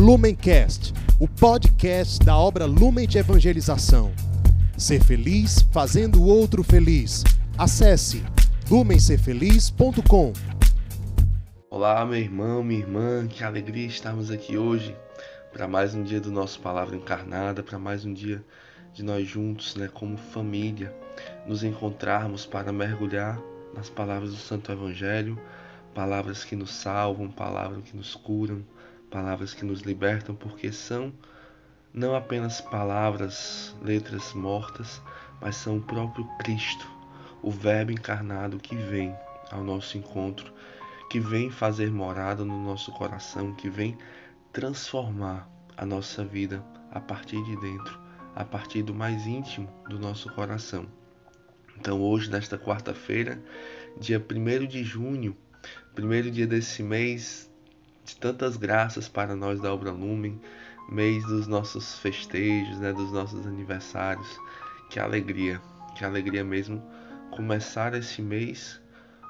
Lumencast, o podcast da obra Lumen de Evangelização. Ser feliz fazendo o outro feliz. Acesse lumencerfeliz.com. Olá, meu irmão, minha irmã, que alegria estarmos aqui hoje para mais um dia do nosso Palavra Encarnada, para mais um dia de nós juntos, né, como família, nos encontrarmos para mergulhar nas palavras do Santo Evangelho, palavras que nos salvam, palavras que nos curam, palavras que nos libertam, porque são não apenas palavras, letras mortas, mas são o próprio Cristo, o Verbo encarnado que vem ao nosso encontro, que vem fazer morada no nosso coração, que vem transformar a nossa vida a partir de dentro, a partir do mais íntimo do nosso coração. Então, hoje, nesta quarta-feira, dia 1 de junho, primeiro dia desse mês de tantas graças para nós da Obra Lumen, mês dos nossos festejos, né, dos nossos aniversários. Que alegria, que alegria mesmo começar esse mês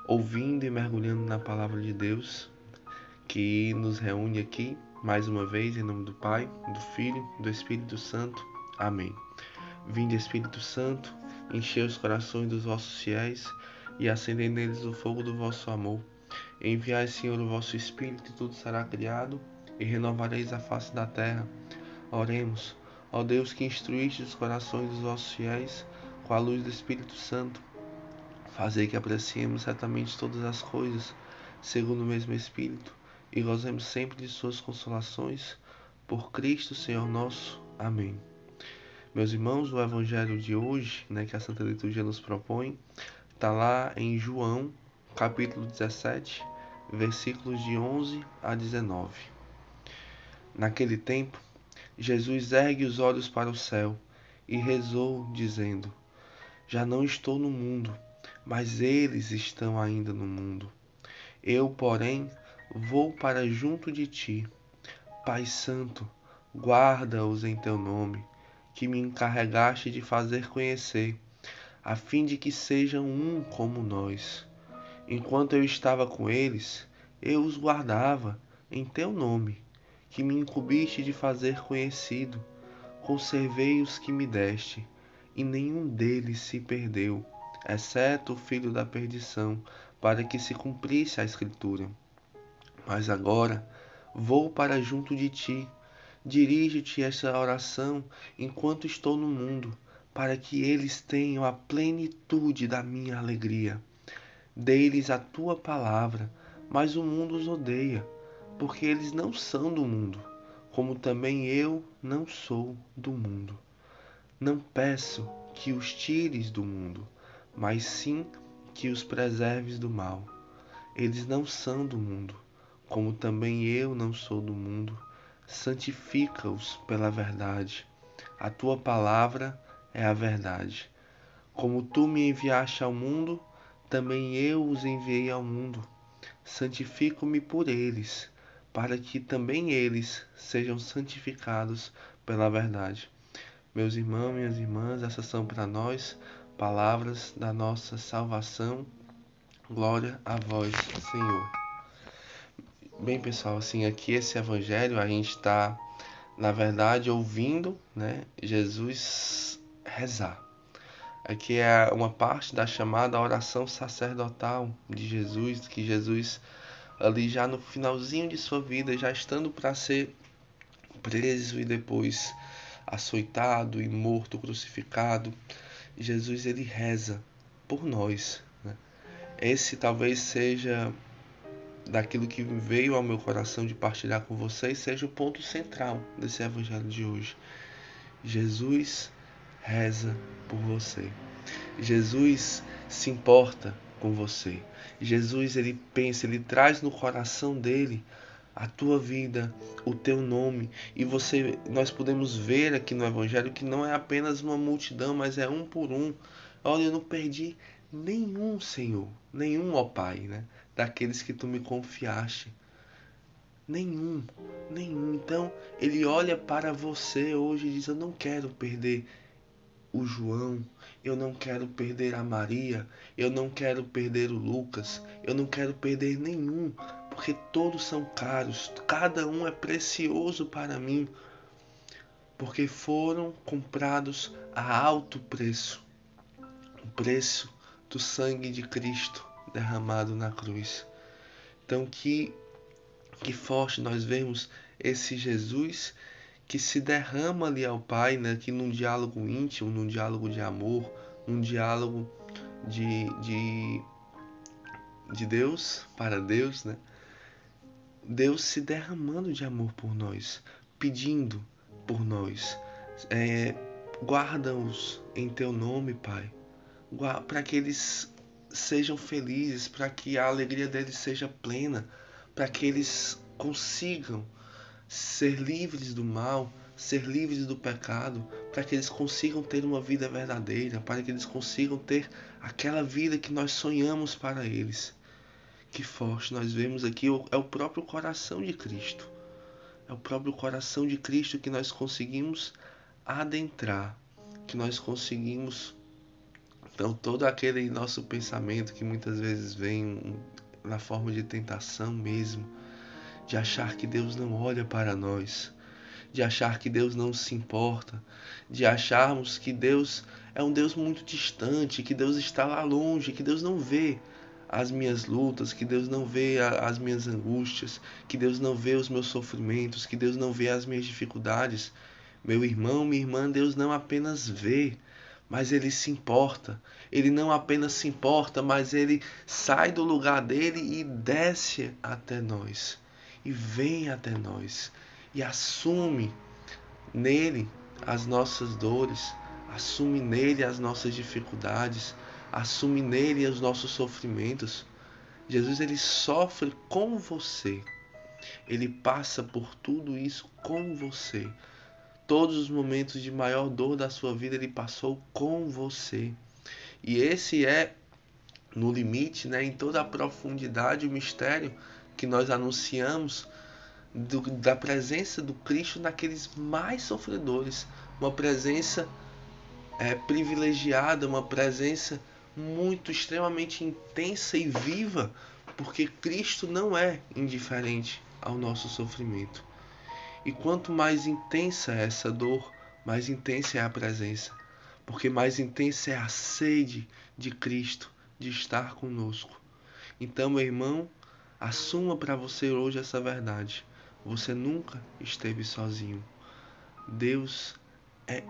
ouvindo e mergulhando na palavra de Deus, que nos reúne aqui mais uma vez em nome do Pai, do Filho do Espírito Santo. Amém. Vinde Espírito Santo, enchei os corações dos vossos fiéis e acendei neles o fogo do vosso amor. Enviai, Senhor, o vosso Espírito, e tudo será criado, e renovareis a face da terra. Oremos, ó Deus que instruíste os corações dos vossos fiéis com a luz do Espírito Santo. Fazei que apreciemos certamente todas as coisas, segundo o mesmo Espírito, e gozemos sempre de suas consolações. Por Cristo, Senhor nosso. Amém. Meus irmãos, o Evangelho de hoje, né, que a Santa Liturgia nos propõe, está lá em João, capítulo 17, versículos de 11 a 19. Naquele tempo, Jesus ergue os olhos para o céu e rezou, dizendo: Já não estou no mundo, mas eles estão ainda no mundo. Eu, porém, vou para junto de ti. Pai Santo, guarda-os em teu nome, que me encarregaste de fazer conhecer, a fim de que sejam um como nós Enquanto eu estava com eles, eu os guardava em teu nome, que me incumbiste de fazer conhecido. Conservei os que me deste, e nenhum deles se perdeu, exceto o filho da perdição, para que se cumprisse a Escritura. Mas agora vou para junto de ti. Dirige-te esta oração enquanto estou no mundo, para que eles tenham a plenitude da minha alegria. Dei-lhes a tua palavra, mas o mundo os odeia, porque eles não são do mundo, como também eu não sou do mundo. Não peço que os tires do mundo, mas sim que os preserves do mal. Eles não são do mundo, como também eu não sou do mundo. Santifica-os pela verdade. A tua palavra é a verdade. Como tu me enviaste ao mundo, também eu os enviei ao mundo. Santifico-me por eles, para que também eles sejam santificados pela verdade. Meus irmãos, minhas irmãs, essas são para nós palavras da nossa salvação. Glória a vós, Senhor. Bem, pessoal, assim, aqui esse evangelho a gente está, na verdade, ouvindo, né, Jesus rezar. Aqui é uma parte da chamada oração sacerdotal de Jesus, que Jesus, ali já no finalzinho de sua vida, já estando para ser preso e depois açoitado e morto, crucificado, Jesus ele reza por nós. Né? Esse talvez seja daquilo que veio ao meu coração de partilhar com vocês, seja o ponto central desse evangelho de hoje. Jesus reza por você. Jesus se importa com você. Jesus ele pensa, ele traz no coração dele a tua vida, o teu nome, e você nós podemos ver aqui no evangelho que não é apenas uma multidão, mas é um por um. Olha, eu não perdi nenhum, Senhor, nenhum, ó Pai, né? Daqueles que tu me confiaste. Nenhum, nenhum. Então, ele olha para você hoje e diz: Eu não quero perder o João, eu não quero perder a Maria, eu não quero perder o Lucas, eu não quero perder nenhum, porque todos são caros, cada um é precioso para mim, porque foram comprados a alto preço. O preço do sangue de Cristo derramado na cruz. Então, que, que forte nós vemos esse Jesus que se derrama ali ao Pai, né, que num diálogo íntimo, num diálogo de amor, num diálogo de, de, de Deus para Deus, né? Deus se derramando de amor por nós, pedindo por nós. É, Guarda-os em teu nome, Pai, para que eles sejam felizes, para que a alegria deles seja plena, para que eles consigam ser livres do mal, ser livres do pecado, para que eles consigam ter uma vida verdadeira, para que eles consigam ter aquela vida que nós sonhamos para eles. Que forte nós vemos aqui é o próprio coração de Cristo. É o próprio coração de Cristo que nós conseguimos adentrar, que nós conseguimos então todo aquele nosso pensamento que muitas vezes vem na forma de tentação mesmo, de achar que Deus não olha para nós, de achar que Deus não se importa, de acharmos que Deus é um Deus muito distante, que Deus está lá longe, que Deus não vê as minhas lutas, que Deus não vê as minhas angústias, que Deus não vê os meus sofrimentos, que Deus não vê as minhas dificuldades. Meu irmão, minha irmã, Deus não apenas vê, mas ele se importa. Ele não apenas se importa, mas ele sai do lugar dele e desce até nós. E vem até nós. E assume nele as nossas dores, assume nele as nossas dificuldades, assume nele os nossos sofrimentos. Jesus ele sofre com você. Ele passa por tudo isso com você todos os momentos de maior dor da sua vida ele passou com você. E esse é no limite, né, em toda a profundidade, o mistério que nós anunciamos do, da presença do Cristo naqueles mais sofredores, uma presença é, privilegiada, uma presença muito extremamente intensa e viva, porque Cristo não é indiferente ao nosso sofrimento. E quanto mais intensa é essa dor, mais intensa é a presença, porque mais intensa é a sede de Cristo de estar conosco. Então, meu irmão, assuma para você hoje essa verdade. Você nunca esteve sozinho. Deus é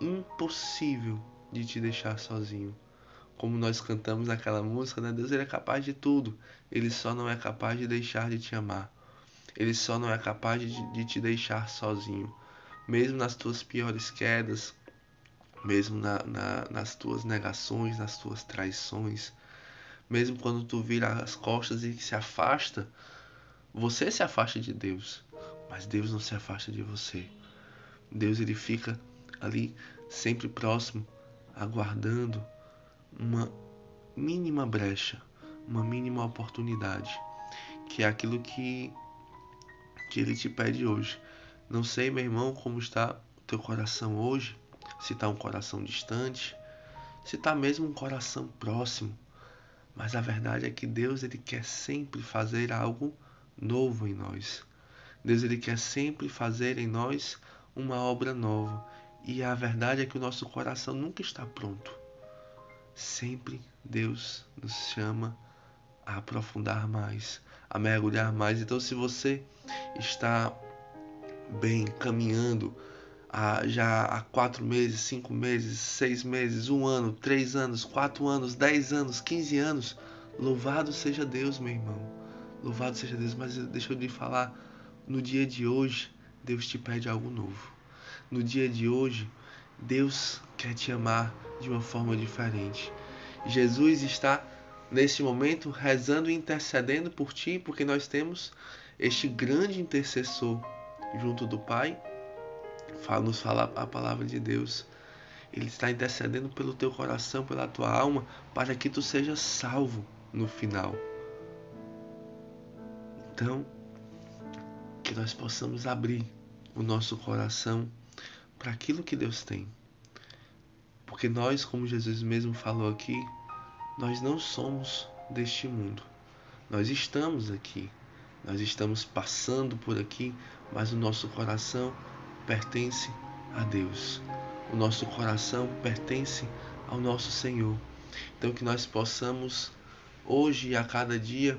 impossível de te deixar sozinho. Como nós cantamos naquela música, né? Deus ele é capaz de tudo. Ele só não é capaz de deixar de te amar. Ele só não é capaz de, de te deixar sozinho. Mesmo nas tuas piores quedas, mesmo na, na, nas tuas negações, nas tuas traições, mesmo quando tu vira as costas e se afasta, você se afasta de Deus, mas Deus não se afasta de você. Deus ele fica ali sempre próximo, aguardando uma mínima brecha, uma mínima oportunidade, que é aquilo que que ele te pede hoje. Não sei, meu irmão, como está o teu coração hoje, se está um coração distante, se está mesmo um coração próximo. Mas a verdade é que Deus ele quer sempre fazer algo novo em nós. Deus ele quer sempre fazer em nós uma obra nova. E a verdade é que o nosso coração nunca está pronto. Sempre Deus nos chama a aprofundar mais, a mergulhar mais. Então, se você está bem caminhando há, já há quatro meses, cinco meses, seis meses, um ano, três anos, quatro anos, dez anos, quinze anos, louvado seja Deus, meu irmão. Louvado seja Deus. Mas deixa eu lhe falar, no dia de hoje, Deus te pede algo novo. No dia de hoje, Deus quer te amar de uma forma diferente. Jesus está neste momento rezando e intercedendo por ti, porque nós temos este grande intercessor junto do Pai. Nos fala a palavra de Deus. Ele está intercedendo pelo teu coração, pela tua alma, para que tu sejas salvo no final. Então, que nós possamos abrir o nosso coração para aquilo que Deus tem. Porque nós, como Jesus mesmo falou aqui, nós não somos deste mundo. Nós estamos aqui, nós estamos passando por aqui, mas o nosso coração pertence a Deus. O nosso coração pertence ao nosso Senhor. Então que nós possamos hoje e a cada dia,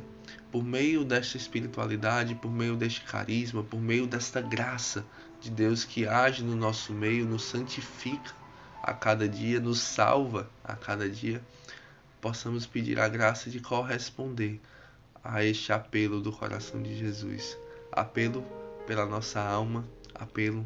por meio desta espiritualidade, por meio deste carisma, por meio desta graça de Deus que age no nosso meio, nos santifica a cada dia, nos salva a cada dia, possamos pedir a graça de corresponder a este apelo do coração de Jesus. Apelo pela nossa alma, apelo